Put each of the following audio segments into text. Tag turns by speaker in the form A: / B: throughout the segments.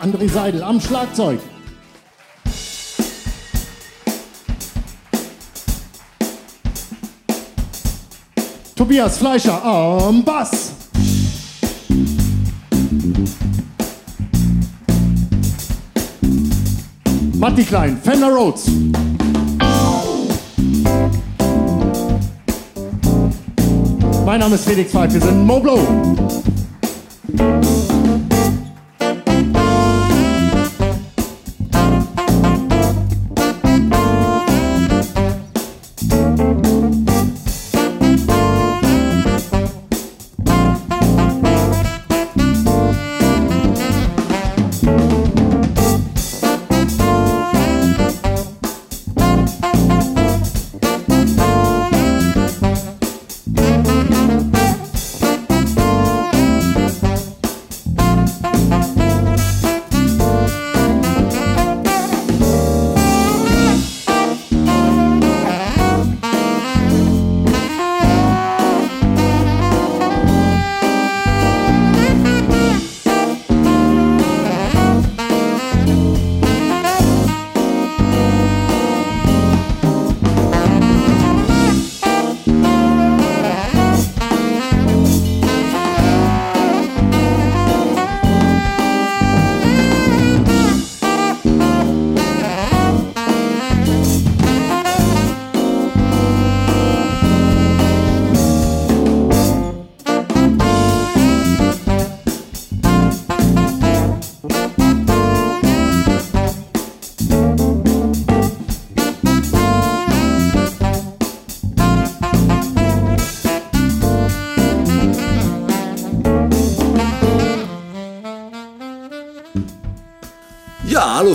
A: André Seidel am Schlagzeug. Tobias Fleischer am Bass. Matti Klein, Fender Rhodes. Mein Name ist Felix Pfeif, wir sind Moblo.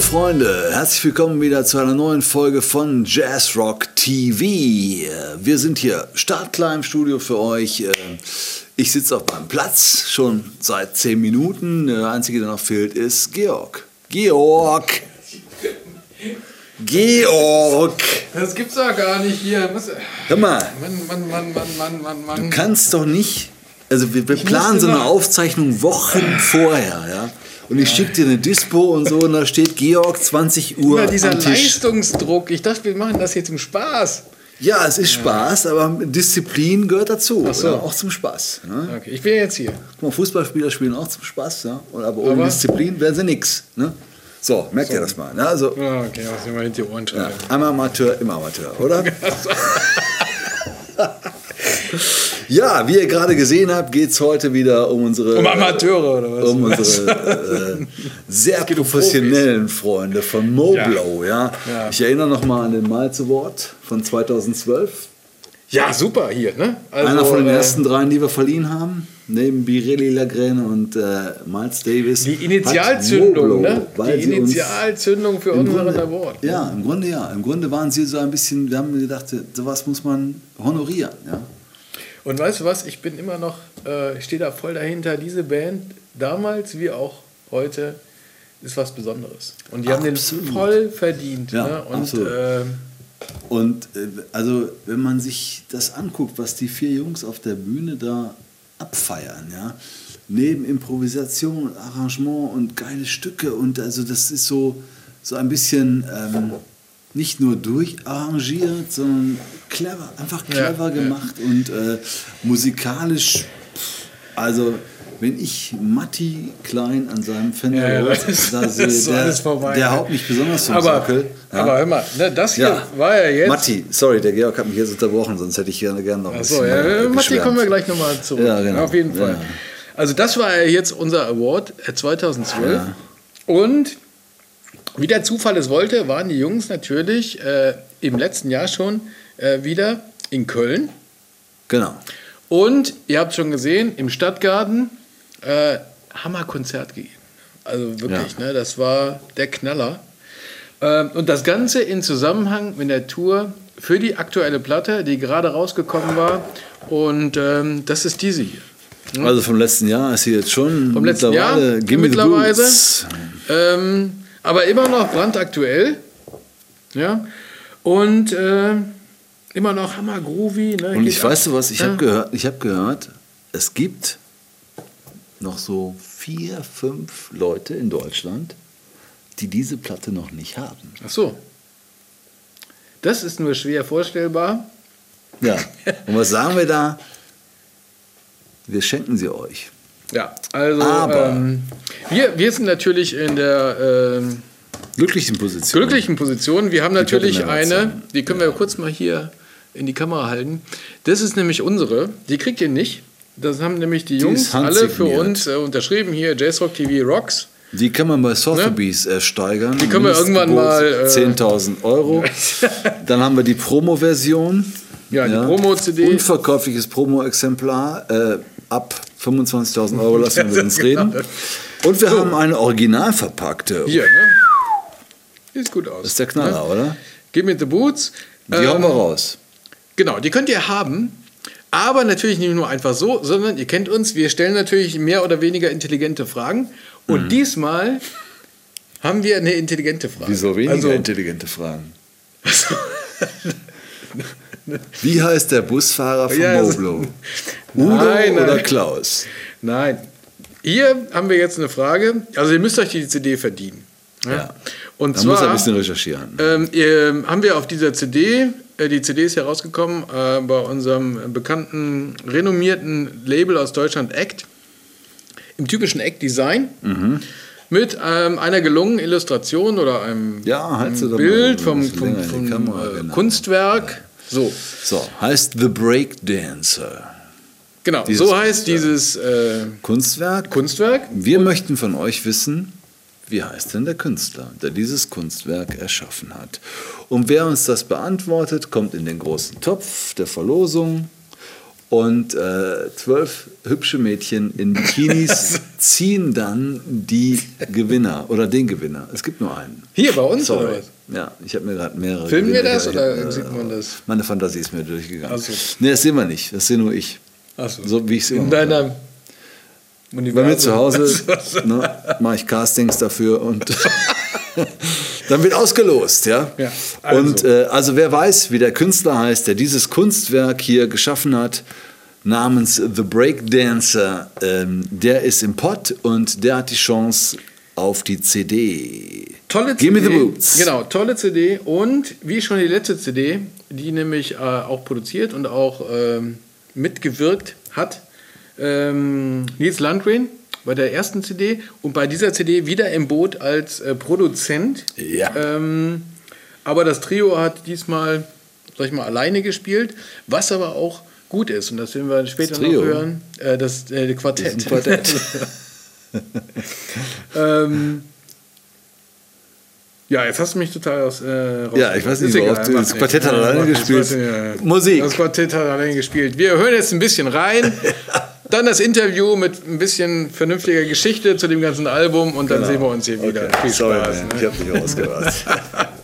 B: Freunde, herzlich willkommen wieder zu einer neuen Folge von Jazz Rock TV. Wir sind hier startklar im Studio für euch. Ich sitze auf meinem Platz schon seit 10 Minuten. Der einzige, der noch fehlt, ist Georg. Georg! Georg!
C: Das gibt's doch gar nicht hier. Muss,
B: Hör mal,
C: Mann, Mann, Mann, Mann, Mann, Mann, Mann.
B: du kannst doch nicht. Also, wir, wir planen so eine Aufzeichnung Wochen vorher, ja. Und ich schicke dir eine Dispo und so, und da steht Georg 20 Uhr
C: Immer dieser
B: am Tisch.
C: Leistungsdruck. Ich dachte, wir machen das hier zum Spaß.
B: Ja, es ist Spaß, aber Disziplin gehört dazu.
C: Ach so.
B: ja, auch zum Spaß. Ne?
C: Okay, ich bin jetzt hier.
B: Guck mal, Fußballspieler spielen auch zum Spaß, ja? Und aber ohne
C: Aber-
B: Disziplin wären sie nix. Ne? So, merkt ihr das mal. Ne? Also,
C: Ah, Okay, was immer hinter die Ohren
B: ja,
C: schreiben.
B: einmal Amateur, immer Amateur, oder? ja, wie ihr gerade gesehen habt, geht es heute wieder um unsere,
C: Um Amateure oder was?
B: um unsere äh, sehr professionellen Freunde von Moblow. Ja.
C: Ja.
B: Ich erinnere nochmal an den Miles Award von 2012.
C: Ja, super hier, ne? Also,
B: Einer von den
C: äh,
B: ersten dreien, die wir verliehen haben, neben Birelli Lagrene und äh, Miles Davis.
C: Die
B: hat
C: Initialzünndung,
B: Moblow,
C: ne? Die Initialzündung für unseren
B: Grunde-
C: Award.
B: Ja, im Grunde ja. Im Grunde waren sie so ein bisschen, wir haben gedacht, sowas muss man honorieren. Ja?
C: Und weißt du was? Ich bin immer noch, äh, ich stehe da voll dahinter. Diese Band, damals wie auch heute, ist was Besonderes. Und die haben den
B: Absolut.
C: voll verdient.
B: Ja,
C: ne? Und
B: absolut.
C: ähm,
B: Und äh, also, wenn man sich das anguckt, was die vier Jungs auf der Bühne da abfeiern, ja, neben Improvisation und Arrangement und geile Stücke und also das ist so, so ein bisschen ähm, nicht nur durcharrangiert, sondern clever, einfach
C: Ja,
B: clever
C: ja.
B: gemacht und äh, musikalisch, also wenn ich Matti Klein an seinem Fender
C: Ja, ja,
B: da
C: das
B: sehe,
C: so
B: der,
C: vorbei,
B: der
C: ja.
B: haut mich besonders vom
C: aber,
B: Sockel. ja.
C: aber hör mal, ne, das hier
B: Ja.
C: war ja jetzt.
B: Matti, sorry, der Georg hat mich jetzt unterbrochen, sonst hätte ich gerne, gerne noch ein
C: Achso,
B: bisschen
C: ja,
B: äh,
C: Matti,
B: geschwärmt.
C: kommen wir gleich nochmal zurück.
B: Ja, genau.
C: Auf jeden Fall.
B: Ja.
C: Also, das war ja jetzt unser Award äh, 2012.
B: Ja.
C: Und wie der Zufall es wollte, waren die Jungs natürlich äh, im letzten Jahr schon äh, wieder in Köln.
B: Genau.
C: Und ihr habt schon gesehen, im Stadtgarten äh, Hammerkonzert gegeben. Also wirklich, ne, das war der Knaller. Ähm, und das Ganze in Zusammenhang mit der Tour für die aktuelle Platte, die gerade rausgekommen war. Und ähm, das ist diese hier.
B: Also vom letzten Jahr ist sie jetzt schon
C: Vom letzten Jahr
B: mittlerweile Gimme the
C: mittlerweile. Ähm, Aber immer noch brandaktuell. Ja. Und äh, immer noch hammer groovy. Ne?
B: Und ich
C: ab.
B: weiß du was, ich
C: Ja.
B: habe gehört, ich habe gehört, es gibt noch so vier, fünf Leute in Deutschland, die diese Platte noch nicht haben.
C: Ach so. Das ist nur schwer vorstellbar.
B: Ja. Und was sagen wir da? Wir schenken sie euch.
C: Ja, also
B: Aber-
C: ähm, wir, wir sind natürlich in der ähm,
B: Glücklichen Position.
C: glücklichen Position. Wir haben
B: Die
C: natürlich
B: mehr
C: eine, die können wir kurz mal hier in die Kamera halten. Das ist nämlich unsere. Die kriegt ihr nicht. Das haben nämlich die
B: Die
C: Jungs alle für uns äh, unterschrieben. Hier, JSRock TV Rocks.
B: Die kann man bei Sotheby's ersteigern.
C: Ne? Die können wir irgendwann mal, äh,
B: 10.000 Euro. Dann haben wir die Promo-Version.
C: Ja, die Promo-CD.
B: Unverkäufliches Promo-Exemplar. Äh, ab 25.000 Euro lassen wir uns reden. Und wir haben eine original verpackte.
C: Hier, ne? Sieht gut aus.
B: Das ist der Knaller, oder?
C: Give me the boots.
B: Die hauen wir
C: Ähm,
B: raus.
C: Genau, die könnt ihr haben. Aber natürlich nicht nur einfach so, sondern ihr kennt uns, wir stellen natürlich mehr oder weniger intelligente Fragen. Und
B: Mhm.
C: diesmal haben wir eine intelligente Frage.
B: Wieso weniger
C: Also,
B: intelligente Fragen? Wie heißt der Busfahrer von
C: Ja, das-
B: Moblo? Udo
C: Nein, nein.
B: oder Klaus?
C: nein. Hier haben wir jetzt eine Frage. Also ihr müsst euch die CD verdienen.
B: Ja.
C: Und
B: Da muss er
C: zwar
B: ein bisschen recherchieren.
C: ähm, ihr, haben wir auf dieser CD, äh, die CD ist herausgekommen äh, bei unserem bekannten, renommierten Label aus Deutschland, Act, im typischen Act-Design,
B: Mhm.
C: mit ähm, einer gelungenen Illustration oder einem,
B: Ja, halt
C: einem Bild vom, vom, vom
B: Kamera,
C: äh,
B: genau.
C: Kunstwerk. So,
B: So, heißt The Breakdancer.
C: genau,
B: Dieses
C: so heißt
B: Kunstwerk.
C: dieses äh,
B: Kunstwerk.
C: Kunstwerk.
B: Wir möchten von euch wissen, wie heißt denn der Künstler, der dieses Kunstwerk erschaffen hat? Und wer uns das beantwortet, kommt in den großen Topf der Verlosung. Und äh, zwölf hübsche Mädchen in Bikinis ziehen dann die Gewinner oder den Gewinner. Es gibt nur einen.
C: Hier bei uns oder
B: Sorry.
C: was?
B: Ja, ich habe mir gerade mehrere.
C: Filmen wir das oder
B: hab,
C: sieht man das?
B: Meine Fantasie ist mir durchgegangen.
C: So.
B: Nee, das sehen wir nicht. Das sehe nur ich.
C: Ach so.
B: So wie ich
C: In
B: mache.
C: deiner
B: Bei mir zu Hause ne, mache ich Castings dafür und dann wird ausgelost, ja.
C: Ja, also.
B: Und äh, also wer weiß, wie der Künstler heißt, der dieses Kunstwerk hier geschaffen hat, namens The Breakdancer, ähm, der ist im Pott und der hat die Chance auf die CD.
C: Tolle
B: Give
C: CD.
B: me the boots.
C: Genau, tolle CD. Und wie schon die letzte CD, die nämlich äh, auch produziert und auch ähm, mitgewirkt hat, ähm, Nils Landgren bei der ersten CD und bei dieser CD wieder im Boot als äh, Produzent.
B: Ja.
C: Ähm, aber das Trio hat diesmal, sag ich mal, alleine gespielt, was aber auch gut ist. Und das werden wir später noch hören. Äh, das äh, Quartett.
B: Das Quartett.
C: ähm, ja, jetzt hast du mich total aus. Äh,
B: Ja, ich weiß nicht,
C: egal,
B: du-
C: macht
B: das. Quartett hat alleine gespielt.
C: nicht.
B: Musik.
C: Das Quartett hat alleine gespielt. Wir hören jetzt ein bisschen rein. Dann das Interview mit ein bisschen vernünftiger Geschichte zu dem ganzen Album und dann
B: Genau.
C: sehen wir uns hier wieder.
B: Okay.
C: Viel
B: Sorry,
C: Spaß. ne?
B: ich habe dich ausgelacht.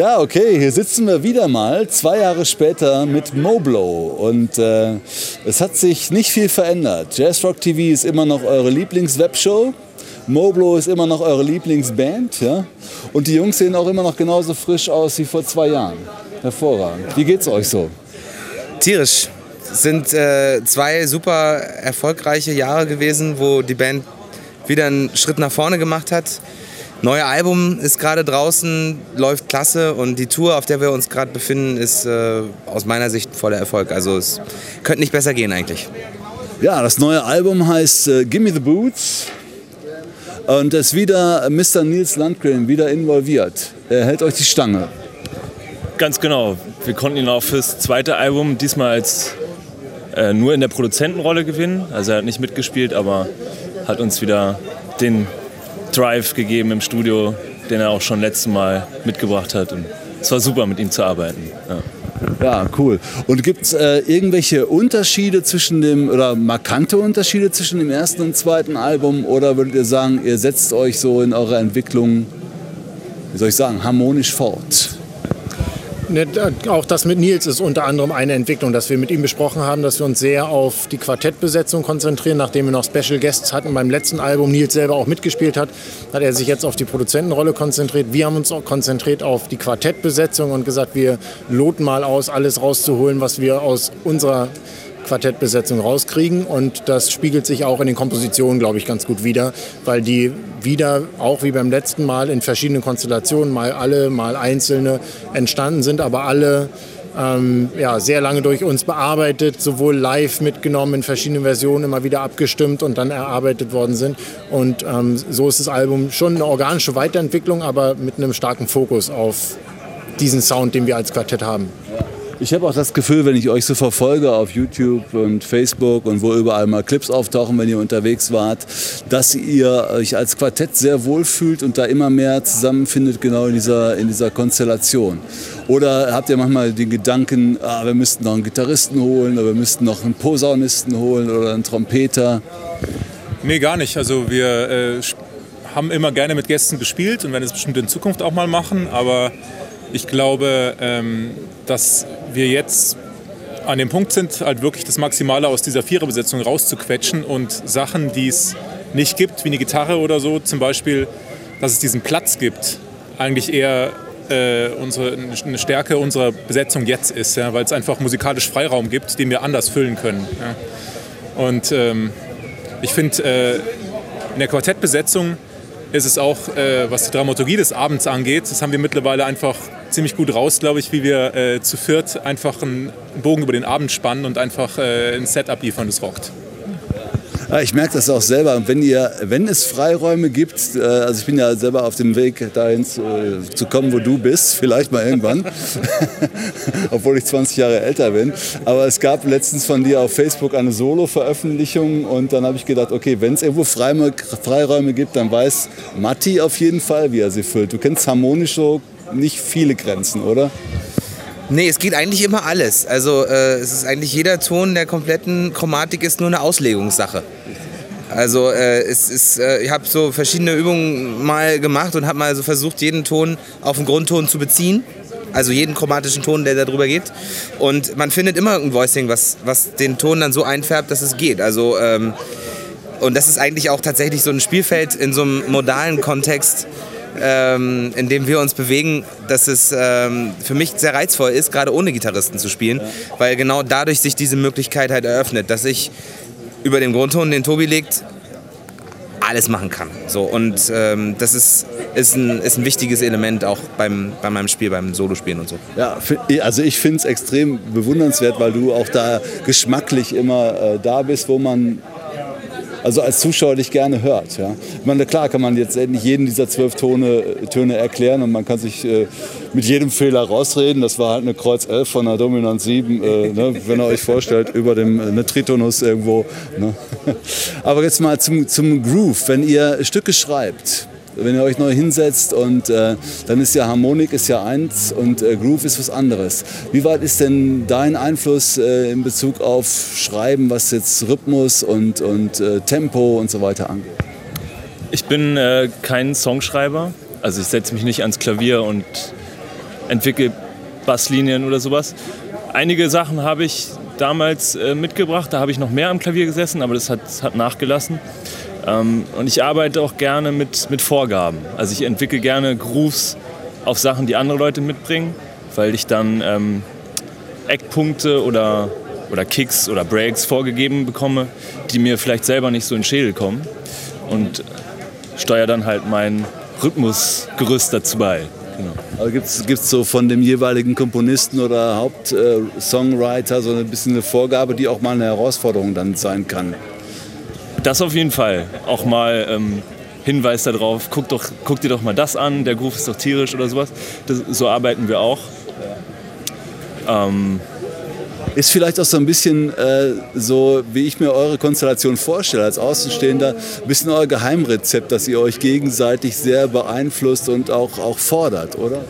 B: Ja, okay, hier sitzen wir wieder mal, zwei Jahre später mit Moblow. Und äh, es hat sich nicht viel verändert. Jazzrock TV ist immer noch eure Lieblingswebshow. Moblow ist immer noch eure Lieblingsband. Ja? Und die Jungs sehen auch immer noch genauso frisch aus wie vor zwei Jahren. Hervorragend. Wie geht's euch so?
D: Tierisch. Es sind äh, zwei super erfolgreiche Jahre gewesen, wo die Band wieder einen Schritt nach vorne gemacht hat. Neue Album ist gerade draußen, läuft klasse und die Tour, auf der wir uns gerade befinden, ist äh, aus meiner Sicht voller Erfolg. Also es könnte nicht besser gehen eigentlich.
B: Ja, das neue Album heißt äh, Gimme the Boots und ist wieder Mr. Nils Landgren wieder involviert. Er hält euch die Stange.
E: Ganz genau. Wir konnten ihn auch fürs zweite Album diesmal als äh, nur in der Produzentenrolle gewinnen. Also er hat nicht mitgespielt, aber hat uns wieder den Drive gegeben im Studio, den er auch schon letztes Mal mitgebracht hat. Und es war super, mit ihm zu arbeiten. Ja.
B: Ja, cool. Und gibt es äh, irgendwelche Unterschiede zwischen dem, oder markante Unterschiede zwischen dem ersten und zweiten Album? Oder würdet ihr sagen, ihr setzt euch so in eurer Entwicklung, wie soll ich sagen, harmonisch fort?
A: Ne, auch das mit Nils ist unter anderem eine Entwicklung, dass wir mit ihm besprochen haben, dass wir uns sehr auf die Quartettbesetzung konzentrieren. Nachdem wir noch Special Guests hatten beim letzten Album, Nils selber auch mitgespielt hat, hat er sich jetzt auf die Produzentenrolle konzentriert. Wir haben uns auch konzentriert auf die Quartettbesetzung und gesagt, wir loten mal aus, alles rauszuholen, was wir aus unserer Quartettbesetzung rauskriegen. Und das spiegelt sich auch in den Kompositionen, glaube ich, ganz gut wider, weil die wieder, auch wie beim letzten Mal, in verschiedenen Konstellationen, mal alle, mal einzelne entstanden sind, aber alle ähm, ja, sehr lange durch uns bearbeitet, sowohl live mitgenommen, in verschiedenen Versionen immer wieder abgestimmt und dann erarbeitet worden sind. Und ähm, so ist das Album schon eine organische Weiterentwicklung, aber mit einem starken Fokus auf diesen Sound, den wir als Quartett haben.
B: Ich habe auch das Gefühl, wenn ich euch so verfolge auf YouTube und Facebook und wo überall mal Clips auftauchen, wenn ihr unterwegs wart, dass ihr euch als Quartett sehr wohl fühlt und da immer mehr zusammenfindet, genau in dieser, in dieser Konstellation. Oder habt ihr manchmal den Gedanken, ah, wir müssten noch einen Gitarristen holen oder wir müssten noch einen Posaunisten holen oder einen Trompeter?
F: Nee, gar nicht. Also wir äh, haben immer gerne mit Gästen gespielt und werden es bestimmt in Zukunft auch mal machen, aber ich glaube, ähm, dass wir jetzt an dem Punkt sind, halt wirklich das Maximale aus dieser Viererbesetzung rauszuquetschen und Sachen, die es nicht gibt, wie eine Gitarre oder so, zum Beispiel, dass es diesen Platz gibt, eigentlich eher äh, unsere, eine Stärke unserer Besetzung jetzt ist, ja, weil es einfach musikalisch Freiraum gibt, den wir anders füllen können. Ja. Und ähm, ich finde, äh, in der Quartettbesetzung ist es auch, äh, was die Dramaturgie des Abends angeht, das haben wir mittlerweile einfach ziemlich gut raus, glaube ich, wie wir äh, zu viert einfach einen Bogen über den Abend spannen und einfach äh, ein Setup liefern, das rockt.
B: Ja, ich merke das auch selber. Wenn, ihr, wenn es Freiräume gibt, äh, also ich bin ja selber auf dem Weg dahin zu, äh, zu kommen, wo du bist, vielleicht mal irgendwann, obwohl ich 20 Jahre älter bin. Aber es gab letztens von dir auf Facebook eine Solo-Veröffentlichung und dann habe ich gedacht, okay, wenn es irgendwo Freiräume gibt, dann weiß Matti auf jeden Fall, wie er sie füllt. Du kennst harmonisch so nicht viele Grenzen, oder?
D: Nee, es geht eigentlich immer alles. Also äh, es ist eigentlich jeder Ton der kompletten Chromatik ist nur eine Auslegungssache. Also äh, es ist, äh, ich habe so verschiedene Übungen mal gemacht und habe mal so versucht, jeden Ton auf den Grundton zu beziehen. Also jeden chromatischen Ton, der darüber geht. Und man findet immer ein Voicing, was, was den Ton dann so einfärbt, dass es geht. Also ähm, und das ist eigentlich auch tatsächlich so ein Spielfeld in so einem modalen Kontext, ähm, in dem wir uns bewegen, dass es ähm, für mich sehr reizvoll ist, gerade ohne Gitarristen zu spielen, weil genau dadurch sich diese Möglichkeit halt eröffnet, dass ich über dem Grundton, den Tobi legt, alles machen kann. So, und ähm, das ist, ist, ein, ist ein wichtiges Element auch beim, bei meinem Spiel, beim Solospielen und so.
B: Ja, also ich finde es extrem bewundernswert, weil du auch da geschmacklich immer äh, da bist, wo man also als Zuschauer dich gerne hört. Ja. Ich meine, klar kann man jetzt nicht jeden dieser zwölf Töne, Töne erklären und man kann sich äh, mit jedem Fehler rausreden. Das war halt eine Kreuz 11 von einer Dominant 7, äh, ne, wenn ihr euch vorstellt, über dem äh, Tritonus irgendwo. Ne. Aber jetzt mal zum, zum Groove. Wenn ihr Stücke schreibt, wenn ihr euch neu hinsetzt und äh, dann ist ja Harmonik ist ja eins und äh, Groove ist was anderes. Wie weit ist denn dein Einfluss äh, in Bezug auf Schreiben, was jetzt Rhythmus und, und äh, Tempo und so weiter angeht?
E: Ich bin äh, kein Songschreiber. Also ich setze mich nicht ans Klavier und entwickle Basslinien oder sowas. Einige Sachen habe ich damals äh, mitgebracht, da habe ich noch mehr am Klavier gesessen, aber das hat, das hat nachgelassen. Ähm, und ich arbeite auch gerne mit, mit Vorgaben. Also ich entwickle gerne Grooves auf Sachen, die andere Leute mitbringen, weil ich dann ähm, Eckpunkte oder, oder Kicks oder Breaks vorgegeben bekomme, die mir vielleicht selber nicht so in den Schädel kommen. Und steuere dann halt mein Rhythmusgerüst dazu bei. Genau.
B: Aber gibt es so von dem jeweiligen Komponisten oder Hauptsongwriter äh, so ein bisschen eine Vorgabe, die auch mal eine Herausforderung dann sein kann?
E: Das auf jeden Fall. Auch mal ähm, Hinweis darauf, guck, doch, guck dir doch mal das an, der Groove ist doch tierisch oder sowas. Das, so arbeiten wir auch.
B: Ähm, ist vielleicht auch so ein bisschen äh, so, wie ich mir eure Konstellation vorstelle, als Außenstehender, ein bisschen euer Geheimrezept, dass ihr euch gegenseitig sehr beeinflusst und auch, auch fordert, oder?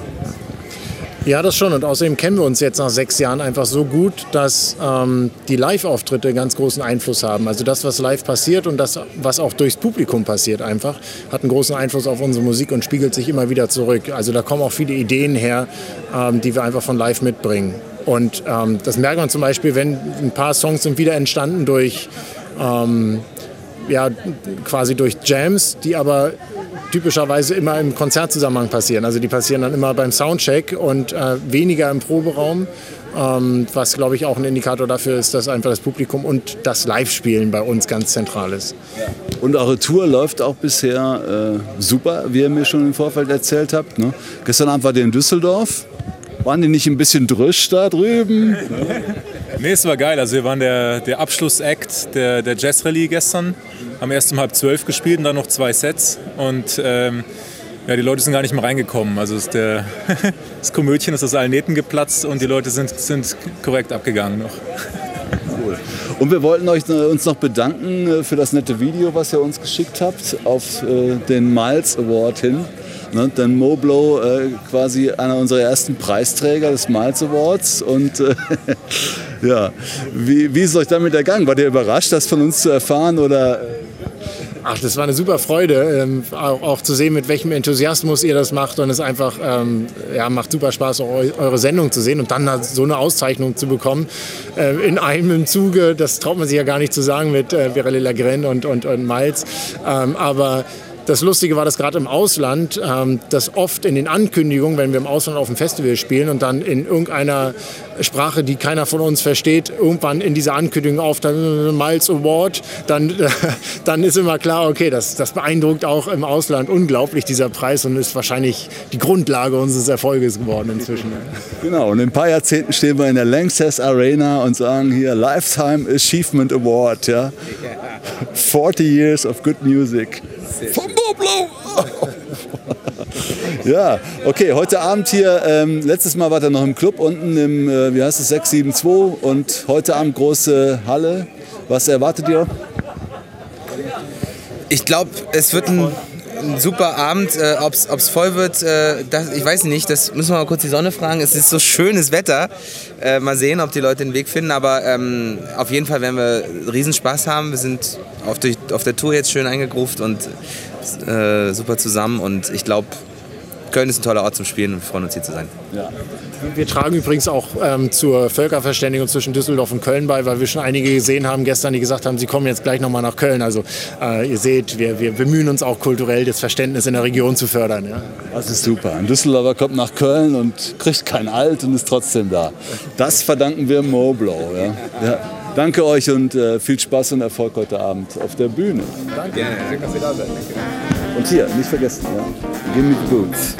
A: Ja, das schon. Und außerdem kennen wir uns jetzt nach sechs Jahren einfach so gut, dass ähm, die Live-Auftritte ganz großen Einfluss haben. Also das, was live passiert und das, was auch durchs Publikum passiert einfach, hat einen großen Einfluss auf unsere Musik und spiegelt sich immer wieder zurück. Also da kommen auch viele Ideen her, ähm, die wir einfach von live mitbringen. Und ähm, das merkt man zum Beispiel, wenn ein paar Songs sind wieder entstanden durch, ähm, ja, quasi durch Jams, die aber typischerweise immer im Konzertzusammenhang passieren. Also die passieren dann immer beim Soundcheck und äh, weniger im Proberaum. Ähm, was glaube ich auch ein Indikator dafür ist, dass einfach das Publikum und das Live-Spielen bei uns ganz zentral ist.
B: Und eure Tour läuft auch bisher äh, super, wie ihr mir schon im Vorfeld erzählt habt. Ne? Gestern Abend war ihr in Düsseldorf. Waren die nicht ein bisschen drüsch da drüben?
F: nee, es war geil. Also wir waren der, der Abschlussakt der, der Jazz Rallye gestern. Haben erst um halb zwölf gespielt und dann noch zwei Sets. Und ähm, ja, die Leute sind gar nicht mehr reingekommen. Also ist der, das Komödchen ist aus allen Nähten geplatzt und die Leute sind, sind korrekt abgegangen noch.
B: Cool. Und wir wollten euch, äh, uns noch bedanken äh, für das nette Video, was ihr uns geschickt habt, auf äh, den Miles Award hin. Ne, denn Moblow äh, quasi einer unserer ersten Preisträger des Miles Awards. Und äh, ja, wie, wie ist euch damit ergangen? War ihr überrascht, das von uns zu erfahren? Oder?
A: Ach, das war eine super Freude, ähm, auch, auch, zu sehen, mit welchem Enthusiasmus ihr das macht. Und es einfach, ähm, ja, macht super Spaß, auch eure Sendung zu sehen und dann so eine Auszeichnung zu bekommen. Äh, in einem Zuge, das traut man sich ja gar nicht zu sagen mit äh, Virelli Lagren und, und, und Miles. Ähm, aber das Lustige war, dass gerade im Ausland, ähm, dass oft in den Ankündigungen, wenn wir im Ausland auf dem Festival spielen und dann in irgendeiner Sprache, die keiner von uns versteht, irgendwann in dieser Ankündigung auf dann Miles Award, dann, dann ist immer klar, okay, das, das beeindruckt auch im Ausland unglaublich, dieser Preis und ist wahrscheinlich die Grundlage unseres Erfolges geworden inzwischen.
B: Genau, und in ein paar Jahrzehnten stehen wir in der Lanxess Arena und sagen hier Lifetime Achievement Award, ja. 40 Years of Good Music. Vom Boblo! ja, okay, heute Abend hier, ähm, letztes Mal war er noch im Club unten im, äh, wie heißt es, 672 und heute Abend große Halle. Was erwartet ihr?
D: Ich glaube, es wird ein, ein super Abend. Äh, Ob es voll wird, äh, das, ich weiß nicht, das müssen wir mal kurz die Sonne fragen. Es ist so schönes Wetter. Äh, mal sehen, ob die Leute den Weg finden. Aber ähm, auf jeden Fall werden wir Riesenspaß haben. Wir sind auf, die, auf der Tour jetzt schön eingegruft und äh, super zusammen. Und ich glaube, Köln ist ein toller Ort zum Spielen und wir freuen uns hier zu sein. Ja.
A: Wir tragen übrigens auch ähm, zur Völkerverständigung zwischen Düsseldorf und Köln bei, weil wir schon einige gesehen haben gestern, die gesagt haben, sie kommen jetzt gleich nochmal nach Köln. Also äh, ihr seht, wir, wir bemühen uns auch kulturell das Verständnis in der Region zu fördern. Ja.
B: Das ist super. Ein Düsseldorfer kommt nach Köln und kriegt kein Alt und ist trotzdem da. Das verdanken wir Moblow. Ja. ja. Danke euch und äh, viel Spaß und Erfolg heute Abend auf der Bühne.
A: Danke. Schön, dass ihr da seid.
B: Und hier, nicht vergessen, ja. Give the boots.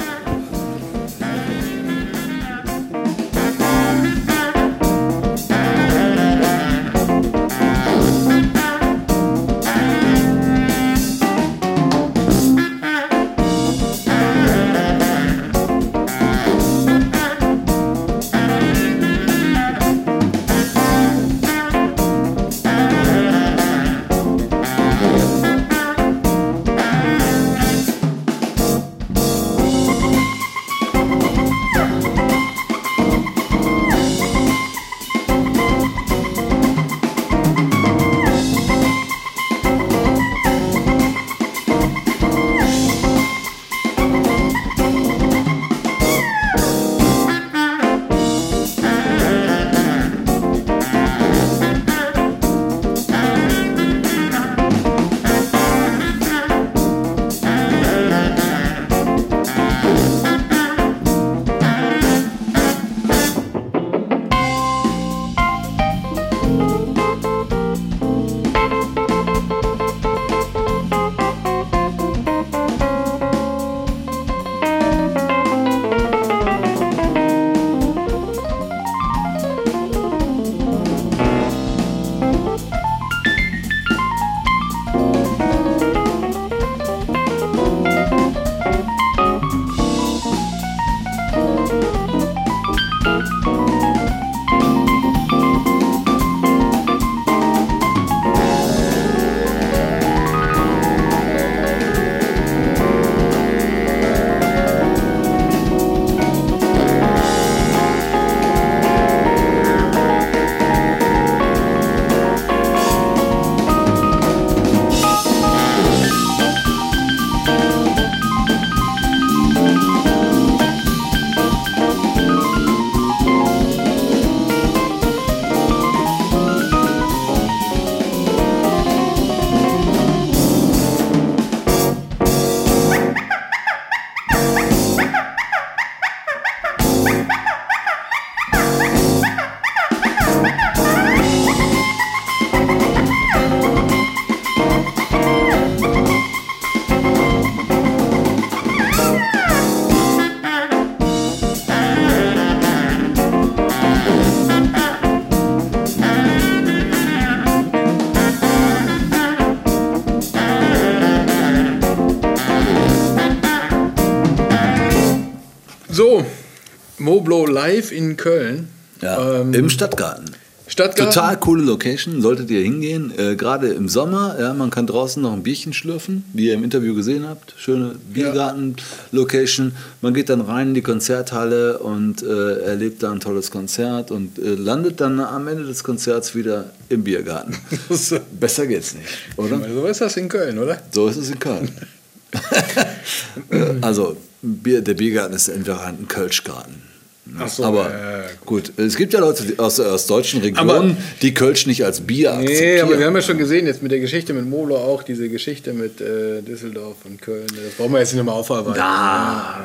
C: Live in Köln.
B: Ja,
C: Ähm,
B: Im Stadtgarten.
C: Stadtgarten.
B: Total coole Location, solltet ihr hingehen. Äh, Gerade im Sommer, ja, man kann draußen noch ein Bierchen schlürfen, wie ihr im Interview gesehen habt. Schöne Biergarten-Location. Man geht dann rein in die Konzerthalle und äh, erlebt da ein tolles Konzert und äh, landet dann am Ende des Konzerts wieder im Biergarten. Besser geht's nicht, oder?
C: So ist das in Köln, oder?
B: So ist es in Köln. Also, Bier, der Biergarten ist einfach ein Kölschgarten.
C: So,
B: aber
C: äh,
B: gut, es gibt ja Leute aus, aus deutschen Regionen, die Kölsch nicht als Bier
C: Nee,
B: akzeptieren.
C: aber wir haben ja schon gesehen, jetzt mit der Geschichte mit Molo auch, diese Geschichte mit äh, Düsseldorf und Köln. Das brauchen wir jetzt nicht nochmal aufarbeiten. Ja,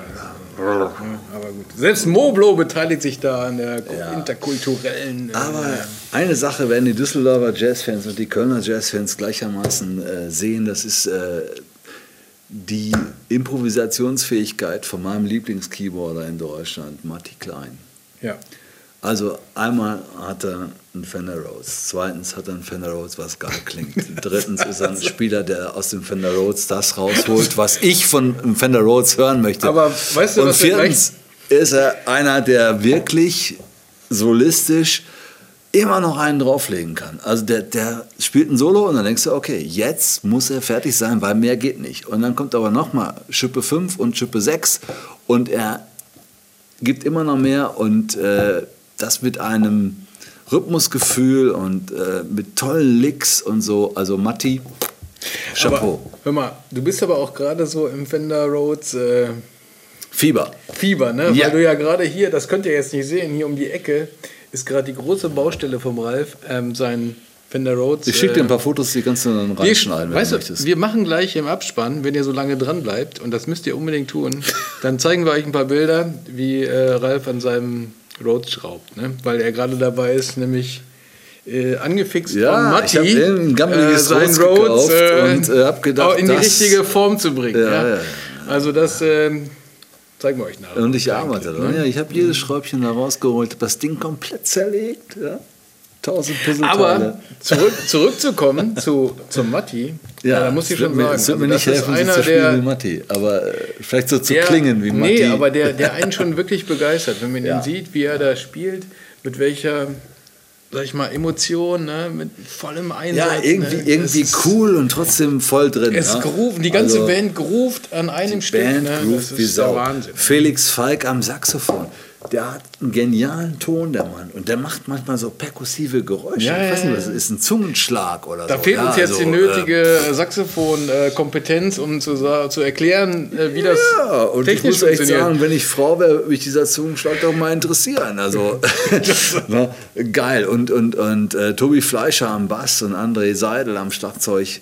C: aber gut. Selbst Moblo beteiligt sich da an der interkulturellen. Äh,
B: Aber eine Sache werden die Düsseldorfer Jazzfans und die Kölner Jazzfans gleichermaßen äh, sehen, das ist äh, die Improvisationsfähigkeit von meinem Lieblingskeyboarder in Deutschland, Matti Klein.
C: ja.
B: Also einmal hat er einen Fender Rhodes, zweitens hat er einen Fender Rhodes, was geil klingt. Drittens ist er ein Spieler, der aus dem Fender Rhodes das rausholt, was ich von einem Fender Rhodes hören möchte.
C: Aber weißt du,
B: Und viertens ist er einer, der wirklich solistisch immer noch einen drauflegen kann. Also der, der spielt ein Solo und dann denkst du, okay, jetzt muss er fertig sein, weil mehr geht nicht. Und dann kommt aber nochmal Schippe 5 und Schippe 6 und er gibt immer noch mehr und äh, das mit einem Rhythmusgefühl und äh, mit tollen Licks und so. Also Matti, Chapeau.
C: Aber, hör mal, du bist aber auch gerade so im Fender Roads äh,
B: Fieber.
C: Fieber, ne?
B: Ja.
C: Weil du ja gerade hier, das könnt ihr jetzt nicht sehen, hier um die Ecke ist gerade die große Baustelle vom Ralf, ähm, sein Fender Rhodes.
B: Ich schicke dir ein
C: äh,
B: paar Fotos, die kannst du dann
C: Wir,
B: reinschneiden, wenn
C: weißt
B: du möchtest.
C: wir machen gleich im Abspann, wenn ihr so lange dran bleibt, und das müsst ihr unbedingt tun, dann zeigen wir euch ein paar Bilder, wie äh, Ralf an seinem Rhodes schraubt. Ne? Weil er gerade dabei ist, nämlich äh, angefixt
B: Ja,
C: von Matti,
B: ich ein gammeliges
C: sein
B: Rhodes
C: Rhodes
B: gekauft und, äh, hab gedacht,
C: in die richtige Form zu bringen.
B: Ja,
C: Ja,
B: ja, ja.
C: Also das ähm, zeigen wir euch nachher.
B: Und ich arbeite da.
C: ne?
B: Ja, ich habe jedes Schräubchen da rausgeholt, das Ding komplett zerlegt. Ja. Tausend Puzzleteile.
C: Aber zurück, zurückzukommen zu, zum Matti, ja, da muss ich schon
B: mir,
C: sagen,
B: Es wird mir
C: also
B: nicht
C: das
B: helfen,
C: einer
B: zu spielen
C: der,
B: wie Matti. Aber äh, vielleicht so zu
C: der,
B: klingen wie Matti.
C: Nee, aber der, der einen schon wirklich begeistert, wenn man
B: Ja.
C: ihn sieht, wie er da spielt, mit welcher, sag ich mal, Emotion, ne, mit vollem Einsatz.
B: ja, irgendwie,
C: ne,
B: irgendwie
C: es
B: cool und trotzdem voll drin.
C: Es
B: ja.
C: groove, die ganze
B: Also,
C: Band groovt an einem Stück.
B: Band
C: ne, das
B: wie Sau. Felix Falk am Saxophon. Der hat einen genialen Ton, der Mann. Und der macht manchmal so perkussive Geräusche.
C: Ja,
B: ich weiß nicht, was ist ein Zungenschlag oder
C: Da
B: so.
C: fehlt
B: ja,
C: uns jetzt
B: also,
C: die
B: äh,
C: nötige Saxophon-Kompetenz, um zu, zu erklären, äh, wie das
B: Ja, und ich
C: technisch
B: muss echt
C: funktioniert.
B: sagen, wenn ich Frau wäre, würde mich dieser Zungenschlag doch mal interessieren. Also, na, geil. Und, und, und äh, Tobi Fleischer am Bass und André Seidel am Schlagzeug.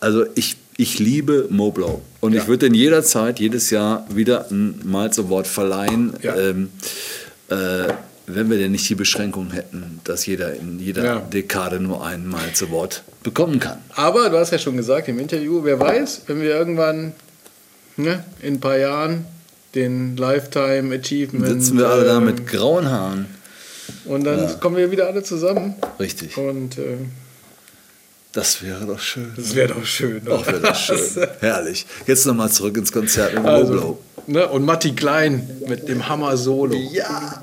B: Also, ich, ich liebe Moblow. Und ich würde den jederzeit, jedes Jahr wieder ein Malz Award verleihen.
C: Ja.
B: Ähm, äh, wenn wir denn nicht die Beschränkung hätten, dass jeder in jeder
C: Ja.
B: Dekade nur einen Malz Award bekommen kann.
C: Aber du hast ja schon gesagt im Interview, wer weiß, wenn wir irgendwann ne, in ein paar Jahren den Lifetime Achievement
B: Sitzen wir alle da
C: ähm,
B: mit grauen Haaren.
C: und dann kommen wir wieder alle zusammen
B: Richtig.
C: und äh,
B: Das wäre doch schön.
C: das wäre doch schön.
B: Ach, wäre das schön. Herrlich. Jetzt nochmal zurück ins Konzert mit
C: Also,
B: Moblow.
C: ne, und Matti Klein mit dem Hammer Solo.
B: Ja.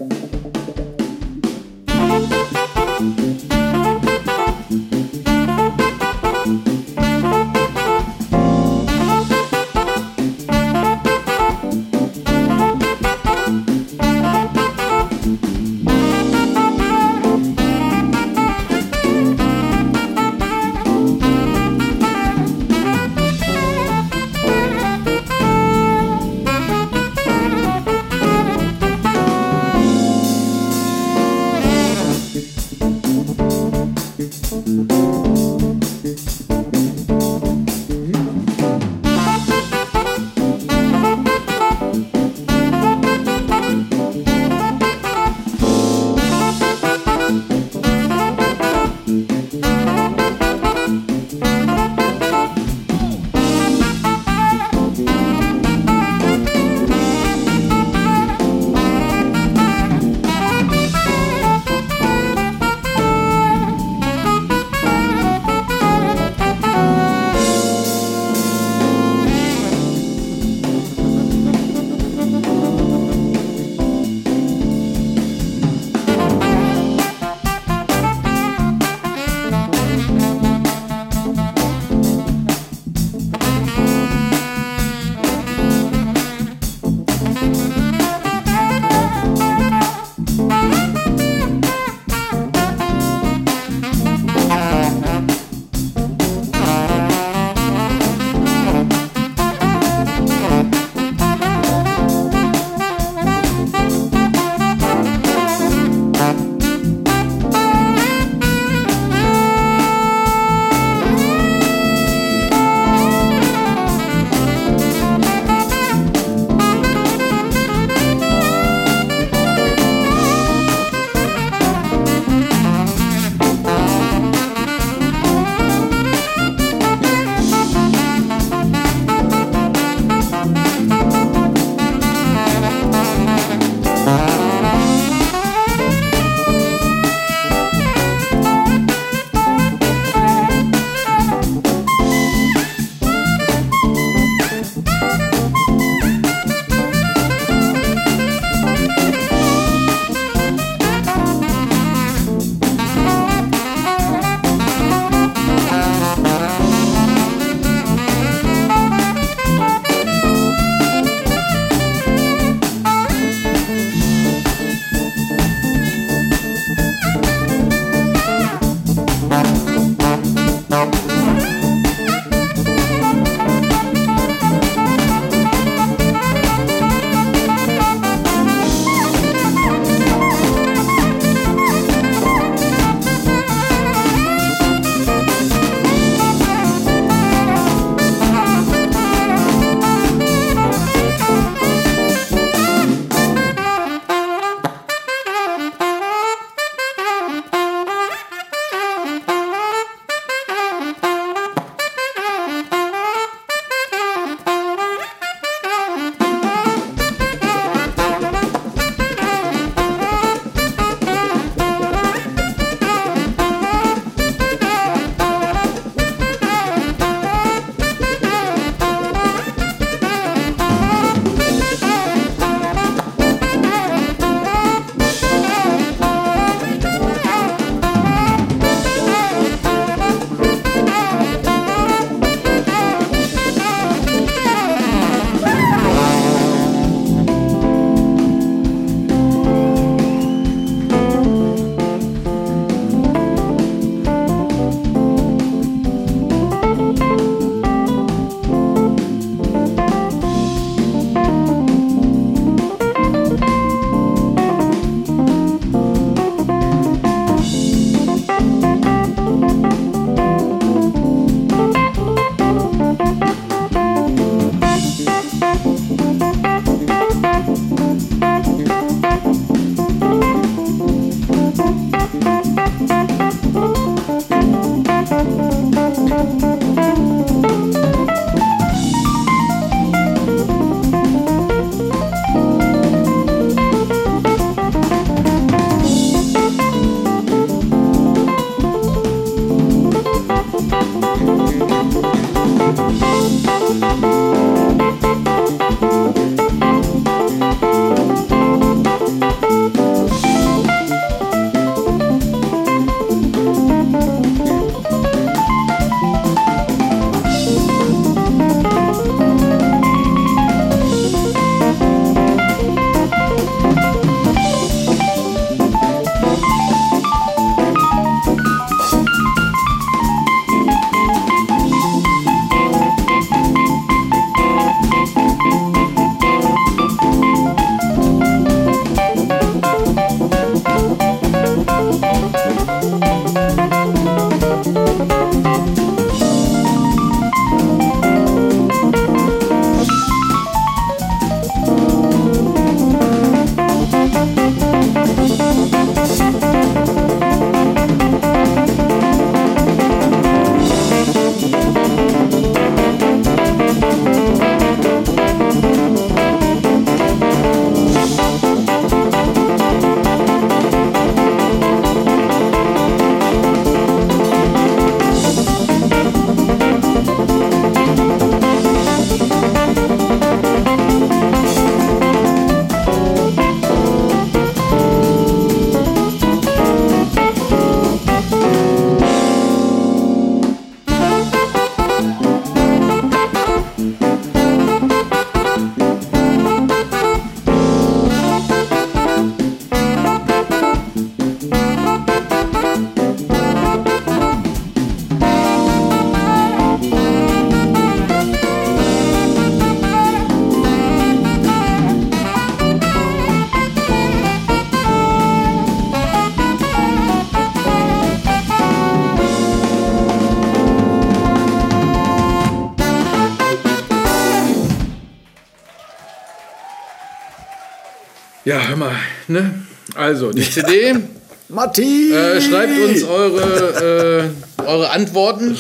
C: Ja, hör mal, ne? Also, die CD,
B: Matti!
C: äh, schreibt uns eure, äh, eure Antworten.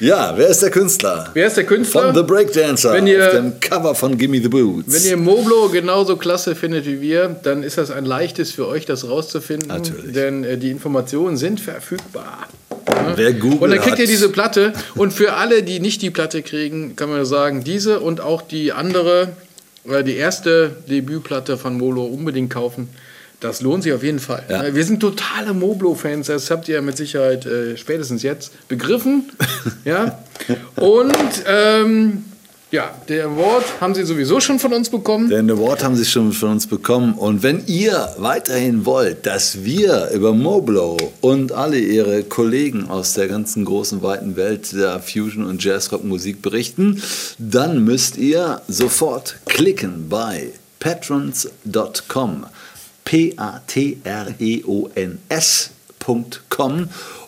B: Ja, wer ist der Künstler?
C: Wer ist der Künstler?
B: Von The Breakdancer
C: Wenn ihr-
B: auf dem Cover von Gimme the Boots.
C: Wenn ihr Moblo genauso klasse findet wie wir, dann ist das ein leichtes für euch, das rauszufinden.
B: Natürlich.
C: Denn äh, die Informationen sind verfügbar.
B: Wer Google
C: Und dann kriegt ihr diese Platte. Und für alle, die nicht die Platte kriegen, kann man sagen, diese und auch die andere, die erste Debütplatte von Molo unbedingt kaufen. Das lohnt sich auf jeden Fall.
B: Ja.
C: Wir sind totale Moblo-Fans, das habt ihr mit Sicherheit äh, spätestens jetzt begriffen. ja. Und ähm, ja, der Award haben sie sowieso schon von uns bekommen.
B: Den Award haben sie schon von uns bekommen. Und wenn ihr weiterhin wollt, dass wir über Moblo und alle ihre Kollegen aus der ganzen großen, weiten Welt der Fusion- und Jazzrock-Musik berichten, dann müsst ihr sofort klicken bei patrons.com. P-A-T-R-E-O-N-S.com.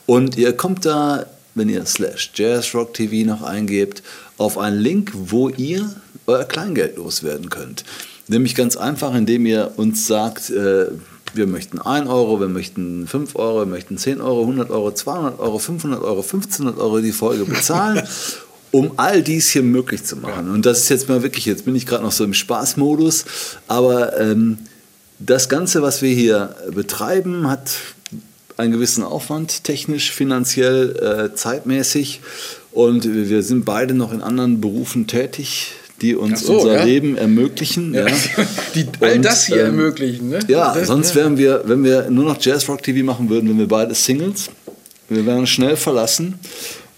B: Und ihr kommt da, wenn ihr slash Jazzrock TV noch eingebt, auf einen Link, wo ihr euer Kleingeld loswerden könnt. Nämlich ganz einfach, indem ihr uns sagt, äh, wir möchten 1 Euro, wir möchten 5 Euro, wir möchten 10 Euro, 100 Euro, 200 Euro, 500 Euro, 1500 Euro die Folge bezahlen, um all dies hier möglich zu machen. Und das ist jetzt mal wirklich, jetzt bin ich gerade noch so im Spaßmodus, aber ähm, das Ganze, was wir hier betreiben, hat einen gewissen Aufwand, technisch, finanziell, äh, zeitmäßig. Und wir sind beide noch in anderen Berufen tätig, die uns
C: so,
B: unser
C: ja.
B: Leben ermöglichen. Ja.
C: Die all
B: Und,
C: das hier
B: ähm,
C: ermöglichen. Ne?
B: Ja,
C: das,
B: sonst wären wir, wenn wir nur noch Jazzrock TV machen würden, wären wir beide Singles. Wir wären schnell verlassen.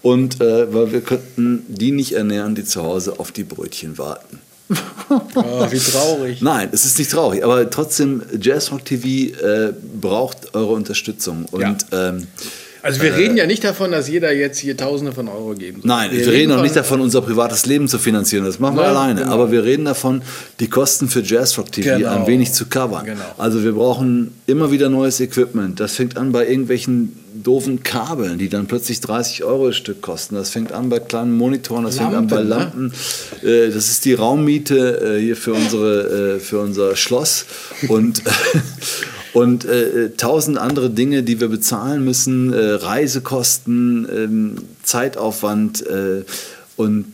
B: Und äh, weil wir könnten die nicht ernähren, die zu Hause auf die Brötchen warten.
C: Oh, wie traurig.
B: Nein, es ist nicht traurig, aber trotzdem, Jazzrock TV äh, braucht eure Unterstützung. Und ähm,
C: Also wir reden ja nicht davon, dass jeder jetzt hier Tausende von Euro geben soll.
B: Nein, wir, reden auch nicht davon, unser privates Leben zu finanzieren. Das machen wir
C: Ja,
B: alleine.
C: genau.
B: Aber wir reden davon, die Kosten für Jazzrock TV
C: Genau.
B: ein wenig zu covern.
C: Genau.
B: Also wir brauchen immer wieder neues Equipment. Das fängt an bei irgendwelchen doofen Kabeln, die dann plötzlich 30 Euro das Stück kosten. Das fängt an bei kleinen Monitoren, das fängt an bei
C: Lampen, ne?
B: Lampen. Äh, Das ist die Raummiete äh, hier für, unsere, äh, für unser Schloss. Und Und äh, tausend andere Dinge, die wir bezahlen müssen, äh, Reisekosten, ähm, Zeitaufwand äh, und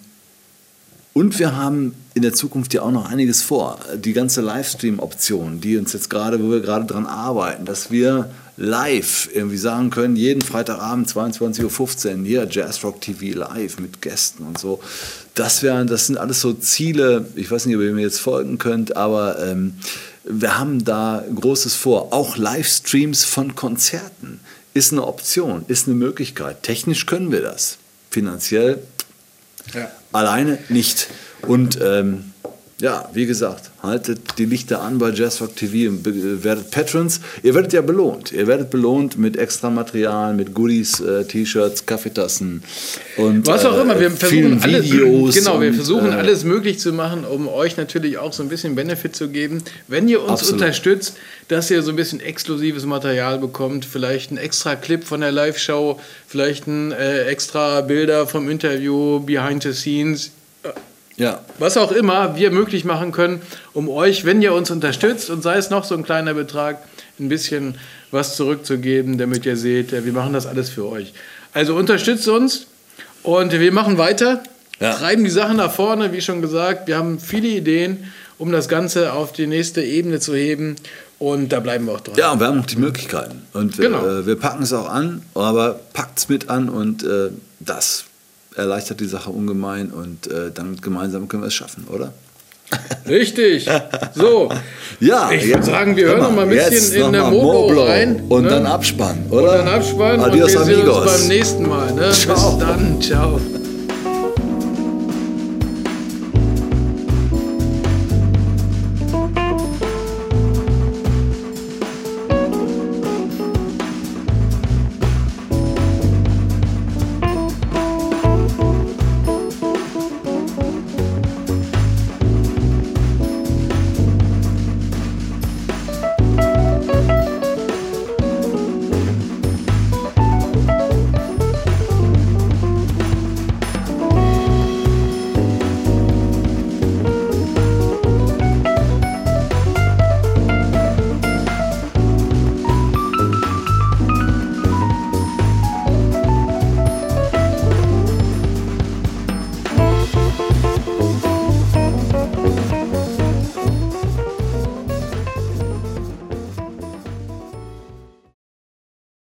B: und wir haben in der Zukunft ja auch noch einiges vor. Die ganze Livestream-Option, die uns jetzt gerade, wo wir gerade dran arbeiten, dass wir live irgendwie sagen können, jeden Freitagabend 22.15 Uhr hier Jazzrock TV live mit Gästen und so. Das, wären, das sind alles so Ziele, ich weiß nicht, ob ihr mir jetzt folgen könnt, aber ähm, wir haben da Großes vor. Auch Livestreams von Konzerten ist eine Option, ist eine Möglichkeit. Technisch können wir das. Finanziell
C: Ja.
B: Alleine nicht. Und ähm, ja, wie gesagt, haltet die Lichter an bei Jazzrock TV und be- werdet Patrons. Ihr werdet ja belohnt. Ihr werdet belohnt mit extra Material, mit Goodies, äh, T-Shirts, Kaffeetassen und
C: Was auch
B: äh,
C: immer, wir versuchen alles,
B: Videos.
C: genau, wir
B: und,
C: versuchen
B: äh,
C: alles möglich zu machen, um euch natürlich auch so ein bisschen Benefit zu geben. Wenn ihr uns
B: Absolut.
C: unterstützt, dass ihr so ein bisschen exklusives Material bekommt, vielleicht ein extra Clip von der Live-Show, vielleicht ein äh, extra Bilder vom Interview, Behind the Scenes,
B: Ja,
C: was auch immer wir möglich machen können, um euch, wenn ihr uns unterstützt und sei es noch so ein kleiner Betrag, ein bisschen was zurückzugeben, damit ihr seht, äh, wir machen das alles für euch. Also unterstützt uns und wir machen weiter,
B: Ja.
C: treiben die Sachen nach vorne, wie schon gesagt. Wir haben viele Ideen, um das Ganze auf die nächste Ebene zu heben und da bleiben wir auch dran.
B: ja, und wir haben noch die Möglichkeiten. Und wir,
C: Genau.
B: äh, wir packen es auch an, aber packt es mit an und äh, das erleichtert die Sache ungemein und äh, dann gemeinsam können wir es schaffen, oder?
C: Richtig. So.
B: Ja,
C: Ich würde sagen, wir hören
B: hör
C: noch mal ein bisschen in der Moblo rein,
B: Und
C: ne?
B: dann Abspann, oder?
C: Und dann Abspann
B: Adios,
C: und wir sehen
B: amigos.
C: uns beim nächsten Mal. Ne?
B: Ciao.
C: Bis dann. Ciao.